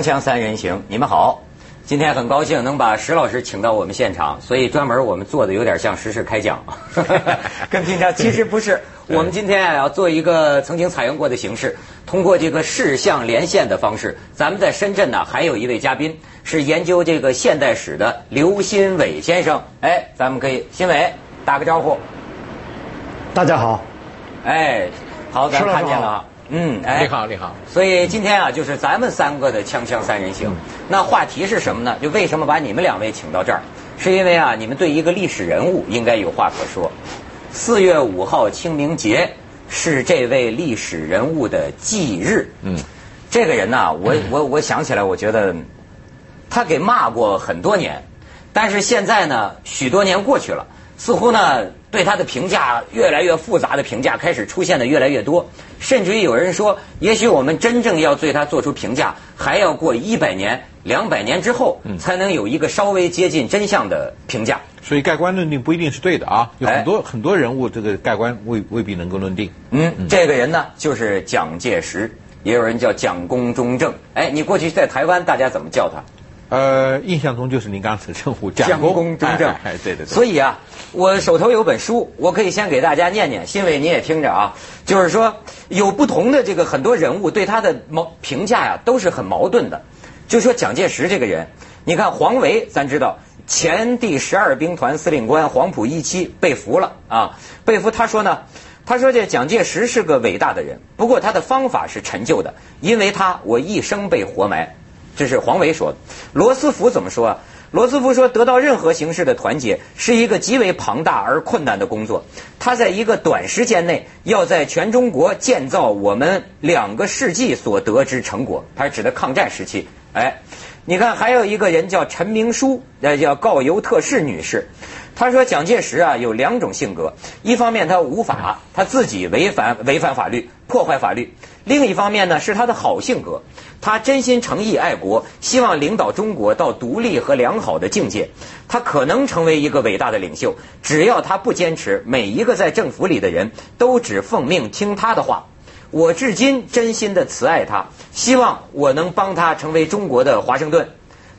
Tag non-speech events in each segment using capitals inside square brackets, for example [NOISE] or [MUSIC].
锵锵三人行，你们好。今天很高兴能把石老师请到我们现场，所以专门我们做的有点像时事开讲，[LAUGHS] 跟平常其实不是。[LAUGHS] 我们今天啊要做一个曾经采用过的形式，通过这个视像连线的方式。咱们在深圳呢还有一位嘉宾是研究这个现代史的刘新伟先生。哎，咱们可以新伟打个招呼。大家好。哎，好，咱看见了。嗯，哎，你好，你好。所以今天啊，就是咱们三个的锵锵三人行。那话题是什么呢？就为什么把你们两位请到这儿？是因为啊，你们对一个历史人物应该有话可说。四月五号清明节是这位历史人物的忌日。嗯，这个人呢，我我我想起来，我觉得他给骂过很多年，但是现在呢，许多年过去了，似乎呢。对他的评价越来越复杂的评价开始出现的越来越多，甚至于有人说，也许我们真正要对他做出评价，还要过一百年、两百年之后，才能有一个稍微接近真相的评价。所以盖棺论定不一定是对的啊，有很多很多人物，这个盖棺未未必能够论定。嗯，这个人呢，就是蒋介石，也有人叫蒋公中正。哎，你过去在台湾，大家怎么叫他？呃，印象中就是您刚才称呼蒋公中正，哎，对对对。所以啊，我手头有本书，我可以先给大家念念，新伟你也听着啊。就是说，有不同的这个很多人物对他的矛评价呀，都是很矛盾的。就说蒋介石这个人，你看黄维，咱知道前第十二兵团司令官，黄埔一期被俘了啊，被俘。他说呢，他说这蒋介石是个伟大的人，不过他的方法是陈旧的，因为他我一生被活埋。这是黄维说的。罗斯福怎么说啊？罗斯福说，得到任何形式的团结是一个极为庞大而困难的工作。他在一个短时间内要在全中国建造我们两个世纪所得之成果。他是指的抗战时期。哎，你看，还有一个人叫陈明书，呃，叫告尤特氏女士。她说，蒋介石啊有两种性格：一方面他无法，他自己违反违反法律，破坏法律；另一方面呢是他的好性格。他真心诚意爱国，希望领导中国到独立和良好的境界。他可能成为一个伟大的领袖，只要他不坚持每一个在政府里的人都只奉命听他的话。我至今真心的慈爱他，希望我能帮他成为中国的华盛顿。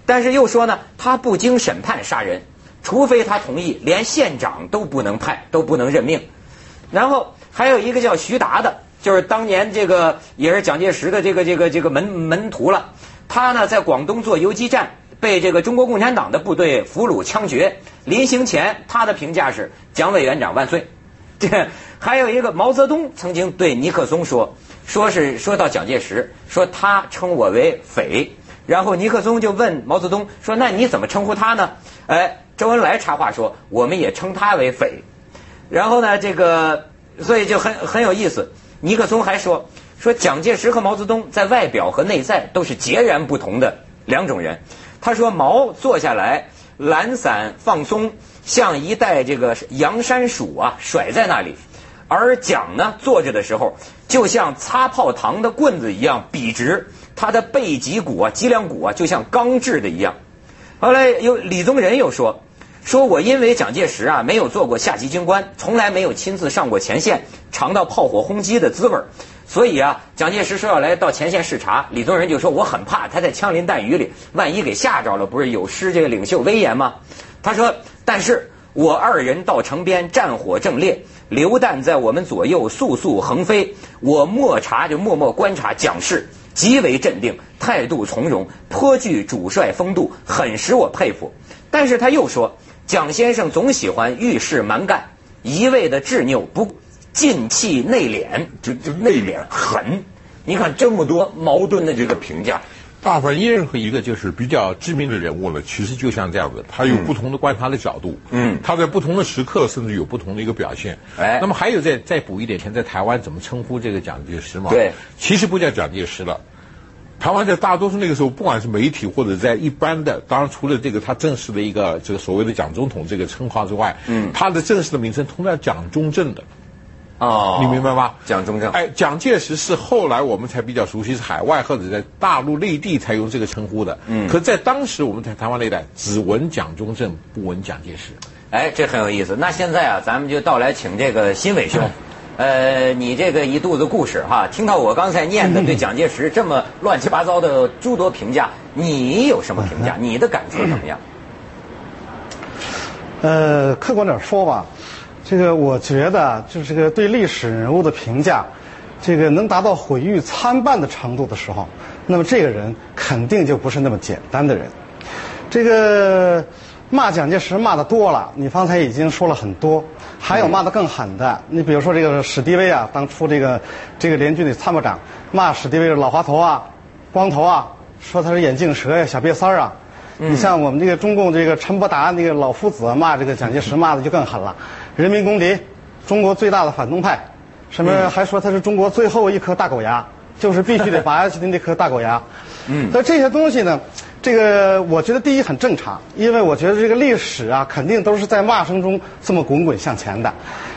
但是又说呢，他不经审判杀人，除非他同意，连县长都不能派，都不能任命。然后还有一个叫徐达的。就是当年这个也是蒋介石的这个这个这个门门徒了。他呢在广东做游击战，被这个中国共产党的部队俘虏枪决。临行前，他的评价是“蒋委员长万岁”。[LAUGHS] 这还有一个毛泽东曾经对尼克松说，说是说到蒋介石，说他称我为匪。然后尼克松就问毛泽东说：“那你怎么称呼他呢？”哎，周恩来插话说：“我们也称他为匪。”然后呢，这个所以就很很有意思。尼克松还说说蒋介石和毛泽东在外表和内在都是截然不同的两种人。他说毛坐下来懒散放松，像一袋这个洋山薯啊甩在那里；而蒋呢坐着的时候，就像擦炮膛的棍子一样笔直，他的背脊骨啊脊梁骨啊就像钢制的一样。后来有李宗仁又说。说我因为蒋介石啊没有做过下级军官，从来没有亲自上过前线，尝到炮火轰击的滋味所以啊，蒋介石说要来到前线视察，李宗仁就说我很怕他在枪林弹雨里，万一给吓着了，不是有失这个领袖威严吗？他说，但是我二人到城边，战火正烈，榴弹在我们左右速速横飞，我默察就默默观察蒋氏，极为镇定，态度从容，颇具主帅风度，很使我佩服。但是他又说。蒋先生总喜欢遇事蛮干，一味的执拗，不进气内敛，就就内敛狠。你看这么多矛盾的这个评价，大部分任何一个就是比较知名的人物呢，其实就像这样子，他有不同的观察的角度，嗯，他在不同的时刻甚至有不同的一个表现。哎，那么还有再再补一点，现在台湾怎么称呼这个蒋介石嘛？对，其实不叫蒋介石了。台湾在大多数那个时候，不管是媒体或者在一般的，当然除了这个他正式的一个这个所谓的蒋总统这个称号之外，嗯，他的正式的名称通常蒋中正的，哦，你明白吗？蒋中正，哎，蒋介石是后来我们才比较熟悉，是海外或者在大陆内地才用这个称呼的，嗯，可在当时我们在台湾那一带只闻蒋中正，不闻蒋介石，哎，这很有意思。那现在啊，咱们就到来请这个新伟兄。[LAUGHS] 呃，你这个一肚子故事哈，听到我刚才念的 [LAUGHS] 对蒋介石这么乱七八糟的诸多评价，你有什么评价？[LAUGHS] 你的感触怎么样？呃，客观点说吧，这个我觉得就是这个对历史人物的评价，这个能达到毁誉参半的程度的时候，那么这个人肯定就不是那么简单的人。这个骂蒋介石骂的多了，你方才已经说了很多，还有骂的更狠的。你比如说这个史迪威啊，当初这个这个联军的参谋长骂史迪威是老滑头啊、光头啊，说他是眼镜蛇呀、小瘪三儿啊。你像我们这个中共这个陈伯达那个老夫子骂这个蒋介石骂的就更狠了，人民公敌，中国最大的反动派，什么还说他是中国最后一颗大狗牙，就是必须得拔下去的那颗大狗牙。嗯，那这些东西呢，这个我觉得第一很正常，因为我觉得这个历史啊，肯定都是在骂声中这么滚滚向前的。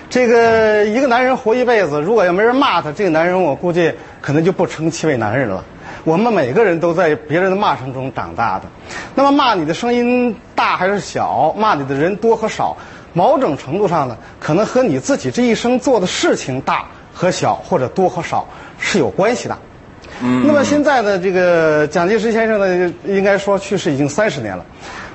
这个一个男人活一辈子，如果要没人骂他，这个男人我估计可能就不称其为男人了。我们每个人都在别人的骂声中长大的，那么骂你的声音大还是小，骂你的人多和少，某种程度上呢，可能和你自己这一生做的事情大和小或者多和少是有关系的。那么现在呢，这个蒋介石先生呢，应该说去世已经三十年了。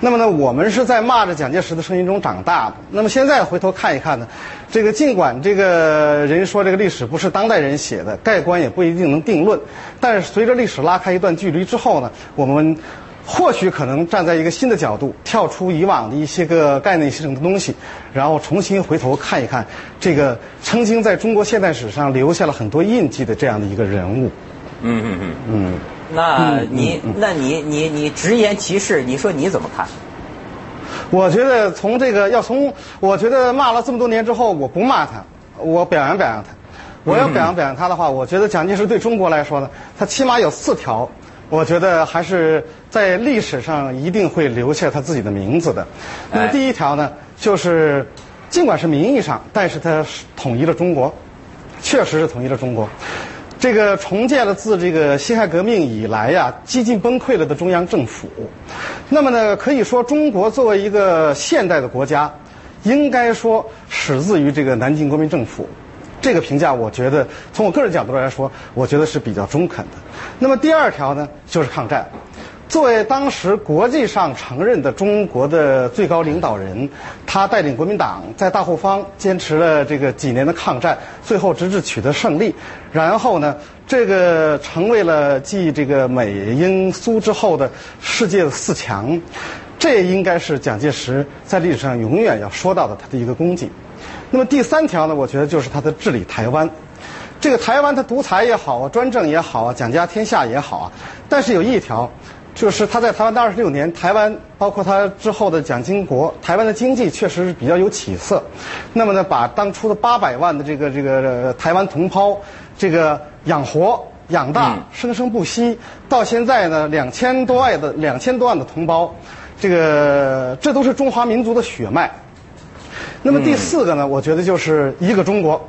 那么呢，我们是在骂着蒋介石的声音中长大的。那么现在回头看一看呢，这个尽管这个人说这个历史不是当代人写的，盖棺也不一定能定论。但是随着历史拉开一段距离之后呢，我们或许可能站在一个新的角度，跳出以往的一些个概念性的东西，然后重新回头看一看这个曾经在中国现代史上留下了很多印记的这样的一个人物。嗯嗯嗯嗯。那你，那你，你，你直言其事，你说你怎么看？我觉得从这个要从，我觉得骂了这么多年之后，我不骂他，我表扬表扬他。我要表扬表扬他的话，我觉得蒋介石对中国来说呢，他起码有四条，我觉得还是在历史上一定会留下他自己的名字的。那么第一条呢，就是尽管是名义上，但是他统一了中国，确实是统一了中国。这个重建了自这个辛亥革命以来呀，几近崩溃了的中央政府。那么呢，可以说中国作为一个现代的国家，应该说始自于这个南京国民政府。这个评价，我觉得从我个人角度来说，我觉得是比较中肯的。那么第二条呢，就是抗战。作为当时国际上承认的中国的最高领导人，他带领国民党在大后方坚持了这个几年的抗战，最后直至取得胜利，然后呢，这个成为了继这个美英苏之后的世界的四强，这应该是蒋介石在历史上永远要说到的他的一个功绩。那么第三条呢，我觉得就是他的治理台湾，这个台湾他独裁也好啊，专政也好啊，蒋家天下也好啊，但是有一条。就是他在台湾的二十六年，台湾包括他之后的蒋经国，台湾的经济确实是比较有起色。那么呢，把当初的八百万的这个这个台湾同胞，这个养活养大，生生不息，到现在呢两千多万的两千多万的同胞，这个这都是中华民族的血脉。那么第四个呢，我觉得就是一个中国，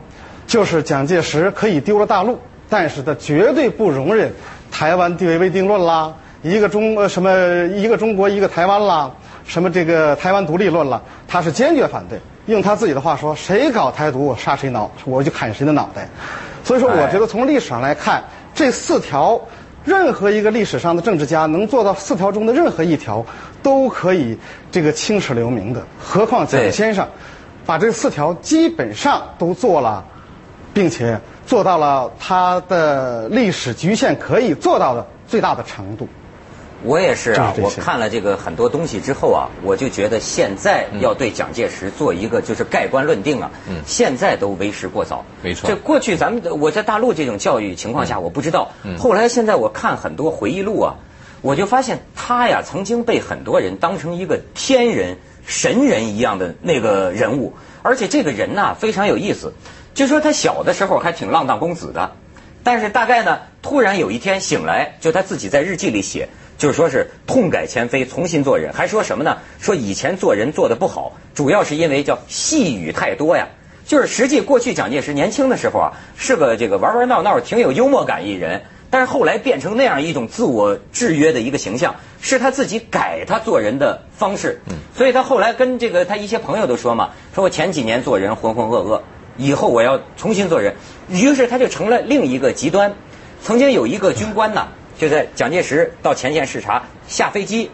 就是蒋介石可以丢了大陆，但是他绝对不容忍台湾地位未定论啦。一个中呃什么一个中国一个台湾啦，什么这个台湾独立论了，他是坚决反对。用他自己的话说，谁搞台独，我杀谁脑，我就砍谁的脑袋。所以说，我觉得从历史上来看，这四条，任何一个历史上的政治家能做到四条中的任何一条，都可以这个青史留名的。何况蒋先生，把这四条基本上都做了，并且做到了他的历史局限可以做到的最大的程度。我也是啊，我看了这个很多东西之后啊，我就觉得现在要对蒋介石做一个就是盖棺论定啊，现在都为时过早。没错，这过去咱们我在大陆这种教育情况下我不知道，后来现在我看很多回忆录啊，我就发现他呀曾经被很多人当成一个天人神人一样的那个人物，而且这个人呐非常有意思，就说他小的时候还挺浪荡公子的，但是大概呢突然有一天醒来，就他自己在日记里写。就是说是痛改前非，重新做人，还说什么呢？说以前做人做的不好，主要是因为叫细语太多呀。就是实际过去蒋介石年轻的时候啊，是个这个玩玩闹闹、挺有幽默感一人，但是后来变成那样一种自我制约的一个形象，是他自己改他做人的方式。嗯，所以他后来跟这个他一些朋友都说嘛，说我前几年做人浑浑噩噩，以后我要重新做人。于是他就成了另一个极端。曾经有一个军官呢，就在蒋介石到前线视察，下飞机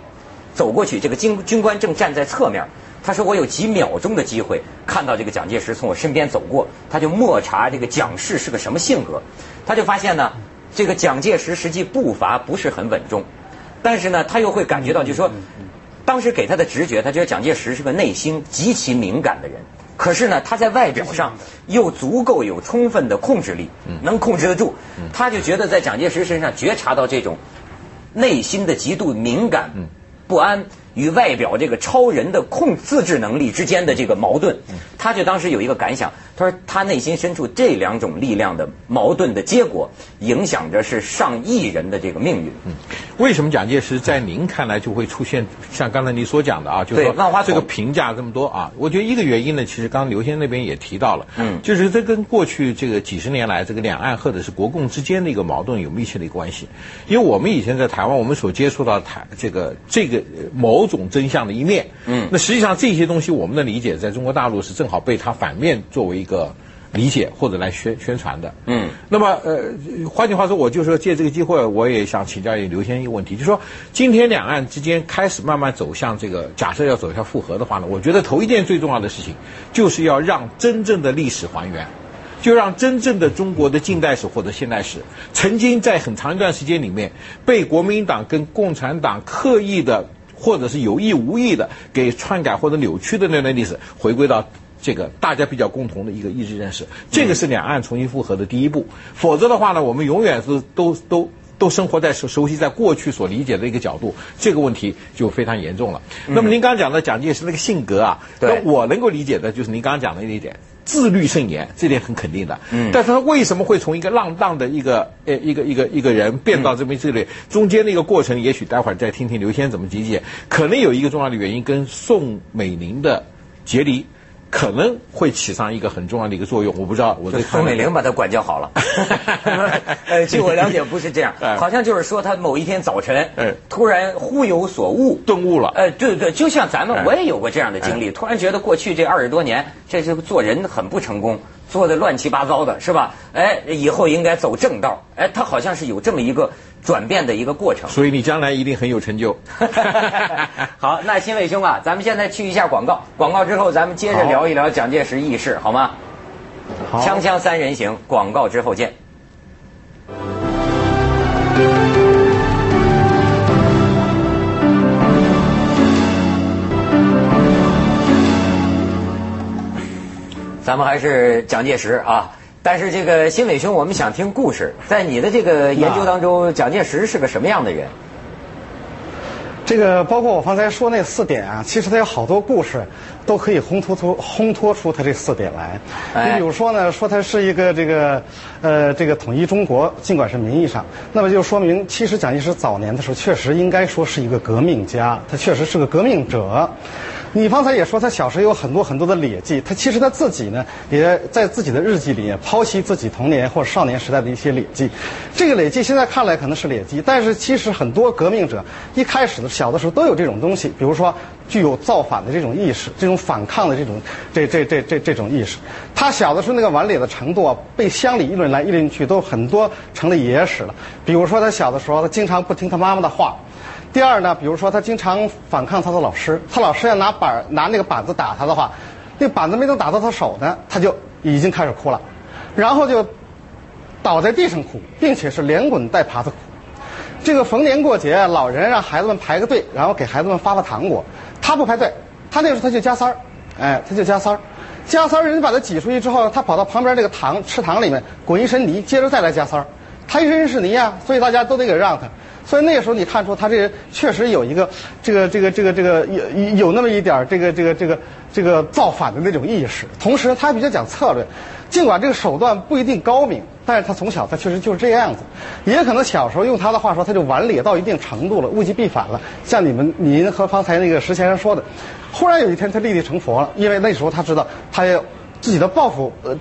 走过去，这个军军官正站在侧面。他说：“我有几秒钟的机会看到这个蒋介石从我身边走过，他就默查这个蒋氏是个什么性格。他就发现呢，这个蒋介石实际步伐不是很稳重，但是呢，他又会感觉到，就是说，当时给他的直觉，他觉得蒋介石是个内心极其敏感的人。可是呢，他在外表上又足够有充分的控制力，能控制得住。他就觉得在蒋介石身上觉察到这种内心的极度敏感、不安。”与外表这个超人的控自制能力之间的这个矛盾，他就当时有一个感想，他说他内心深处这两种力量的矛盾的结果，影响着是上亿人的这个命运。为什么蒋介石在您看来就会出现像刚才您所讲的啊，就是说这个评价这么多啊？我觉得一个原因呢，其实刚刚刘先生那边也提到了，嗯，就是这跟过去这个几十年来这个两岸或者是国共之间的一个矛盾有密切的一个关系。因为我们以前在台湾，我们所接触到台这个这个某。种真相的一面，嗯，那实际上这些东西我们的理解，在中国大陆是正好被它反面作为一个理解或者来宣宣传的，嗯，那么呃，换句话说，我就说借这个机会，我也想请教刘先生一个问题，就是说今天两岸之间开始慢慢走向这个假设要走向复合的话呢，我觉得头一件最重要的事情，就是要让真正的历史还原。就让真正的中国的近代史或者现代史，曾经在很长一段时间里面被国民党跟共产党刻意的。或者是有意无意的给篡改或者扭曲的那段历史，回归到这个大家比较共同的一个意志认识，这个是两岸重新复合的第一步。否则的话呢，我们永远是都都都生活在熟熟悉在过去所理解的一个角度，这个问题就非常严重了。那么您刚刚讲的蒋介石那个性格啊，那我能够理解的就是您刚刚讲的那一点。自律甚严，这点很肯定的。嗯，但是他为什么会从一个浪荡的一个呃一个一个一个人变到这么自律？中间的一个过程，也许待会儿再听听刘先怎么理解。可能有一个重要的原因，跟宋美龄的结离。可能会起上一个很重要的一个作用，我不知道。我对宋美龄把他管教好了。[LAUGHS] 呃，据我了解不是这样，好像就是说他某一天早晨，突然忽有所悟，顿悟了。呃，对对，就像咱们我也有过这样的经历，突然觉得过去这二十多年，这是做人很不成功，做的乱七八糟的，是吧？哎，以后应该走正道。哎，他好像是有这么一个。转变的一个过程，所以你将来一定很有成就。[LAUGHS] 好，那新伟兄啊，咱们现在去一下广告，广告之后咱们接着聊一聊蒋介石轶事，好吗？好，锵锵三人行，广告之后见。咱们还是蒋介石啊。但是这个新伟兄，我们想听故事。在你的这个研究当中，蒋介石是个什么样的人？这个包括我刚才说那四点啊，其实他有好多故事，都可以烘托出烘托出他这四点来。你比如说呢，说他是一个这个呃这个统一中国，尽管是名义上，那么就说明其实蒋介石早年的时候确实应该说是一个革命家，他确实是个革命者。你方才也说他小时候有很多很多的劣迹，他其实他自己呢也在自己的日记里面剖析自己童年或少年时代的一些劣迹。这个劣迹现在看来可能是劣迹，但是其实很多革命者一开始的小的时候都有这种东西，比如说具有造反的这种意识，这种反抗的这种这这这这这种意识。他小的时候那个顽劣的程度啊，被乡里议论来议论去，都很多成了野史了。比如说他小的时候，他经常不听他妈妈的话。第二呢，比如说他经常反抗他的老师，他老师要拿板拿那个板子打他的话，那板子没能打到他手呢，他就已经开始哭了，然后就倒在地上哭，并且是连滚带爬的哭。这个逢年过节，老人让孩子们排个队，然后给孩子们发发糖果，他不排队，他那时候他就加塞儿，哎，他就加塞儿，加塞儿，人家把他挤出去之后，他跑到旁边这个糖池塘里面滚一身泥，接着再来加塞儿，他一身是泥啊，所以大家都得给让他。所以那个时候你看出他这人确实有一个这个这个这个这个有有那么一点这个这个这个这个造反的那种意识，同时他还比较讲策略，尽管这个手段不一定高明，但是他从小他确实就是这样子，也可能小时候用他的话说，他就顽劣到一定程度了，物极必反了。像你们您和方才那个石先生说的，忽然有一天他立地成佛了，因为那时候他知道他要自己的抱负呃。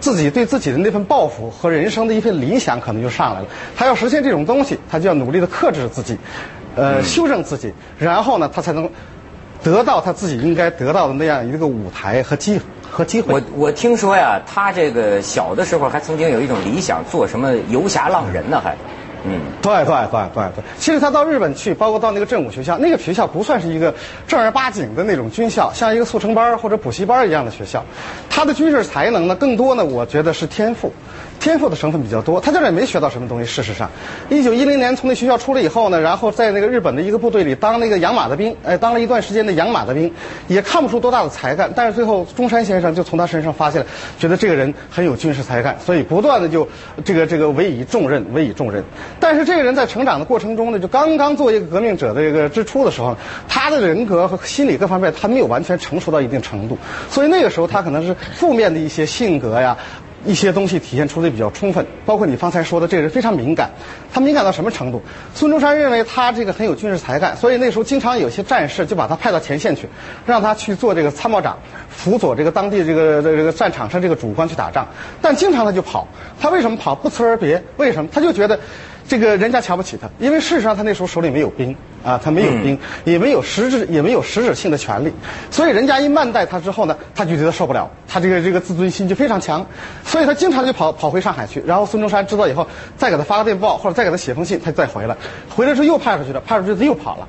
自己对自己的那份抱负和人生的一份理想可能就上来了。他要实现这种东西，他就要努力的克制自己，呃，修正自己，然后呢，他才能得到他自己应该得到的那样一个舞台和机和机会。我我听说呀，他这个小的时候还曾经有一种理想，做什么游侠浪人呢？还，嗯，对对对对对。其实他到日本去，包括到那个正武学校，那个学校不算是一个正儿八经的那种军校，像一个速成班或者补习班一样的学校。他的军事才能呢，更多呢，我觉得是天赋。天赋的成分比较多，他在这也没学到什么东西。事实上，一九一零年从那学校出来以后呢，然后在那个日本的一个部队里当那个养马的兵，哎，当了一段时间的养马的兵，也看不出多大的才干。但是最后中山先生就从他身上发现了，觉得这个人很有军事才干，所以不断的就这个这个委以重任，委以重任。但是这个人在成长的过程中呢，就刚刚做一个革命者的这个之初的时候，他的人格和心理各方面他没有完全成熟到一定程度，所以那个时候他可能是负面的一些性格呀。一些东西体现出的比较充分，包括你方才说的这个人非常敏感，他敏感到什么程度？孙中山认为他这个很有军事才干，所以那时候经常有些战士就把他派到前线去，让他去做这个参谋长，辅佐这个当地这个这个战场上这个主官去打仗，但经常他就跑，他为什么跑？不辞而别，为什么？他就觉得。这个人家瞧不起他，因为事实上他那时候手里没有兵啊，他没有兵，也没有实质，也没有实质性的权利，所以人家一慢待他之后呢，他就觉得受不了，他这个这个自尊心就非常强，所以他经常就跑跑回上海去，然后孙中山知道以后，再给他发个电报或者再给他写封信，他再回来，回来之后又派出去了，派出去他又跑了，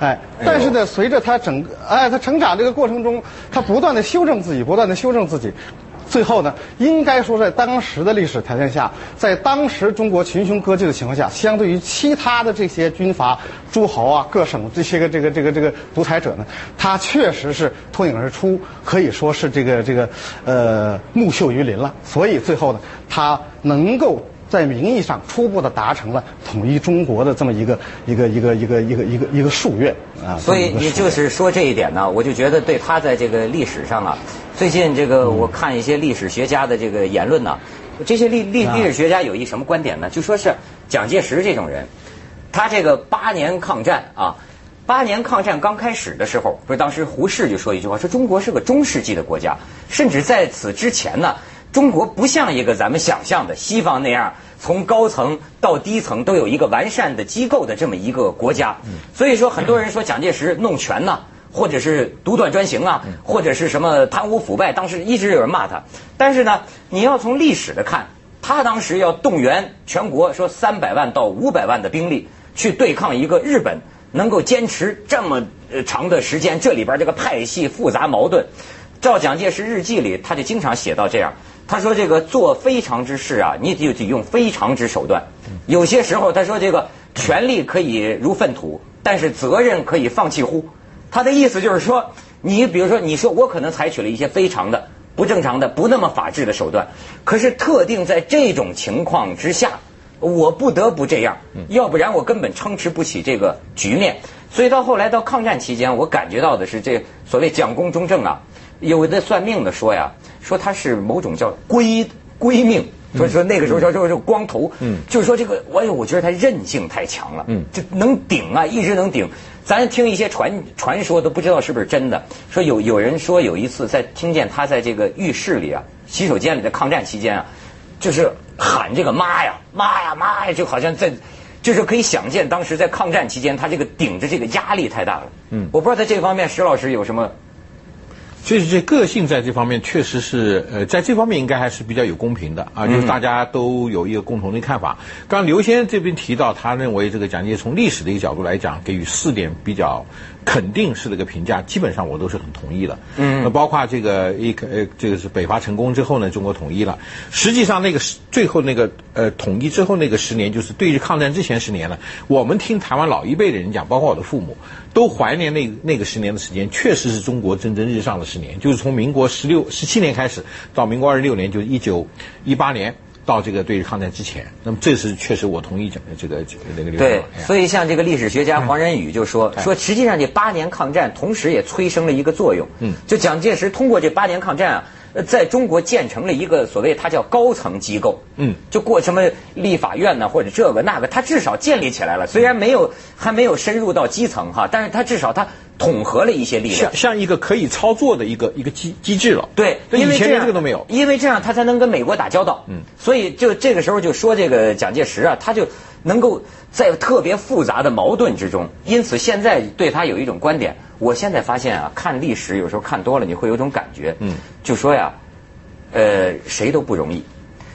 哎，但是呢，随着他整个哎他成长这个过程中，他不断的修正自己，不断的修正自己。最后呢，应该说在当时的历史条件下，在当时中国群雄割据的情况下，相对于其他的这些军阀、诸侯啊、各省这些个这个这个这个独裁者呢，他确实是脱颖而出，可以说是这个这个呃木秀于林了。所以最后呢，他能够在名义上初步的达成了统一中国的这么一个一个一个一个一个一个一个夙愿啊。所以你就是说这一点呢，我就觉得对他在这个历史上啊。最近这个我看一些历史学家的这个言论呢，这些历历历史学家有一什么观点呢？就说是蒋介石这种人，他这个八年抗战啊，八年抗战刚开始的时候，不是当时胡适就说一句话，说中国是个中世纪的国家，甚至在此之前呢，中国不像一个咱们想象的西方那样，从高层到低层都有一个完善的机构的这么一个国家。所以说，很多人说蒋介石弄权呢。或者是独断专行啊，或者是什么贪污腐败，当时一直有人骂他。但是呢，你要从历史的看，他当时要动员全国说三百万到五百万的兵力去对抗一个日本，能够坚持这么长的时间，这里边这个派系复杂矛盾。照蒋介石日记里，他就经常写到这样，他说这个做非常之事啊，你就得用非常之手段。有些时候他说这个权力可以如粪土，但是责任可以放弃乎？他的意思就是说，你比如说，你说我可能采取了一些非常的、不正常的、不那么法治的手段，可是特定在这种情况之下，我不得不这样，要不然我根本撑持不起这个局面。所以到后来到抗战期间，我感觉到的是这所谓蒋公中正啊，有的算命的说呀，说他是某种叫归归命。所以说那个时候叫叫叫光头，嗯，就是说这个，哎呦，我觉得他韧性太强了，嗯，就能顶啊，一直能顶。咱听一些传传说都不知道是不是真的，说有有人说有一次在听见他在这个浴室里啊，洗手间里的抗战期间啊，就是喊这个妈呀妈呀妈呀，就好像在，就是可以想见当时在抗战期间他这个顶着这个压力太大了，嗯，我不知道在这方面石老师有什么。就是这个性在这方面确实是，呃，在这方面应该还是比较有公平的啊，就是大家都有一个共同的看法。刚刘先生这边提到，他认为这个蒋介石从历史的一个角度来讲，给予四点比较肯定式的一个评价，基本上我都是很同意的。嗯，那包括这个一呃，这个是北伐成功之后呢，中国统一了。实际上那个最后那个呃统一之后那个十年，就是对于抗战之前十年呢。我们听台湾老一辈的人讲，包括我的父母。都怀念那那个十年的时间，确实是中国蒸蒸日上的十年。就是从民国十六、十七年开始，到民国二十六年，就是一九一八年到这个对日抗战之前。那么这是确实我同意讲的这个那个。对，所以像这个历史学家黄仁宇就说说，实际上这八年抗战同时也催生了一个作用。嗯，就蒋介石通过这八年抗战啊。在中国建成了一个所谓它叫高层机构，嗯，就过什么立法院呢，或者这个那个，它至少建立起来了。虽然没有还没有深入到基层哈，但是它至少它统合了一些力量，像像一个可以操作的一个一个机机制了。对，因为这个都没有，因为这样他才能跟美国打交道。嗯，所以就这个时候就说这个蒋介石啊，他就能够在特别复杂的矛盾之中。因此，现在对他有一种观点。我现在发现啊，看历史有时候看多了，你会有种感觉，嗯，就说呀，呃，谁都不容易。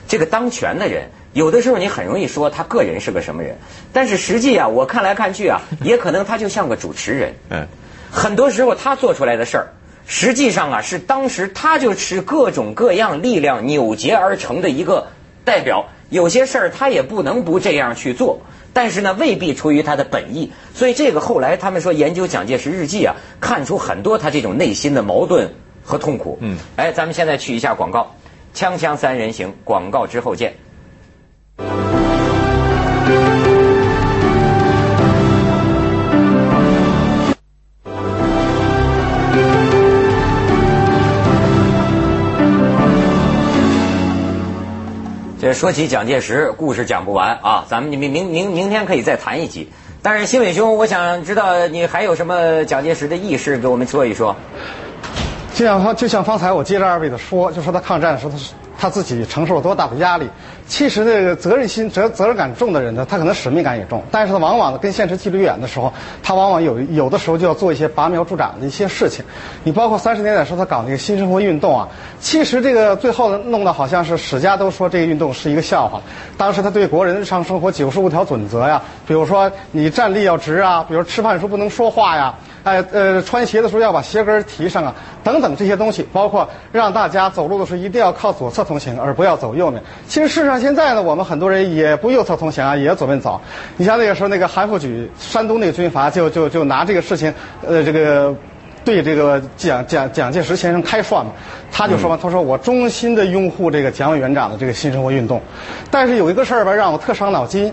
这个当权的人，有的时候你很容易说他个人是个什么人，但是实际啊，我看来看去啊，也可能他就像个主持人。[LAUGHS] 嗯，很多时候他做出来的事儿，实际上啊，是当时他就是各种各样力量扭结而成的一个代表。有些事儿他也不能不这样去做，但是呢，未必出于他的本意。所以这个后来他们说研究蒋介石日记啊，看出很多他这种内心的矛盾和痛苦。嗯，哎，咱们现在去一下广告。锵锵三人行，广告之后见。这说起蒋介石，故事讲不完啊！咱们明明明明天可以再谈一集。但是新伟兄，我想知道你还有什么蒋介石的轶事给我们说一说。就像方就像方才我接着二位的说，就说他抗战的时候，他是他自己承受了多大的压力。其实这个责任心、责责任感重的人呢，他可能使命感也重，但是他往往跟现实距离远的时候，他往往有有的时候就要做一些拔苗助长的一些事情。你包括三十年代时候他搞那个新生活运动啊，其实这个最后弄得好像是史家都说这个运动是一个笑话。当时他对国人日常生活九十五条准则呀，比如说你站立要直啊，比如吃饭时候不能说话呀。哎，呃，穿鞋的时候要把鞋跟提上啊，等等这些东西，包括让大家走路的时候一定要靠左侧通行，而不要走右面。其实事实上现在呢，我们很多人也不右侧通行啊，也左边走。你像那个时候那个韩复榘，山东那个军阀就就就拿这个事情，呃，这个对这个蒋蒋蒋介石先生开涮嘛，他就说嘛，他说我衷心的拥护这个蒋委员长的这个新生活运动，但是有一个事儿吧，让我特伤脑筋，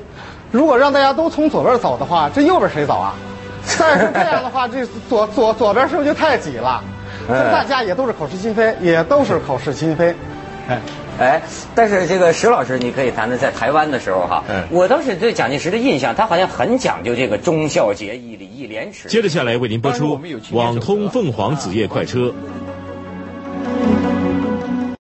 如果让大家都从左边走的话，这右边谁走啊？[LAUGHS] 但是这样的话，这左左左边是不是就太挤了？大家也都是口是心非，也都是口是心非。哎哎，但是这个石老师，你可以谈谈在台湾的时候哈。嗯。我当时对蒋介石的印象，他好像很讲究这个忠孝节义、礼义廉耻。接着下来为您播出《网通凤凰子夜快车》。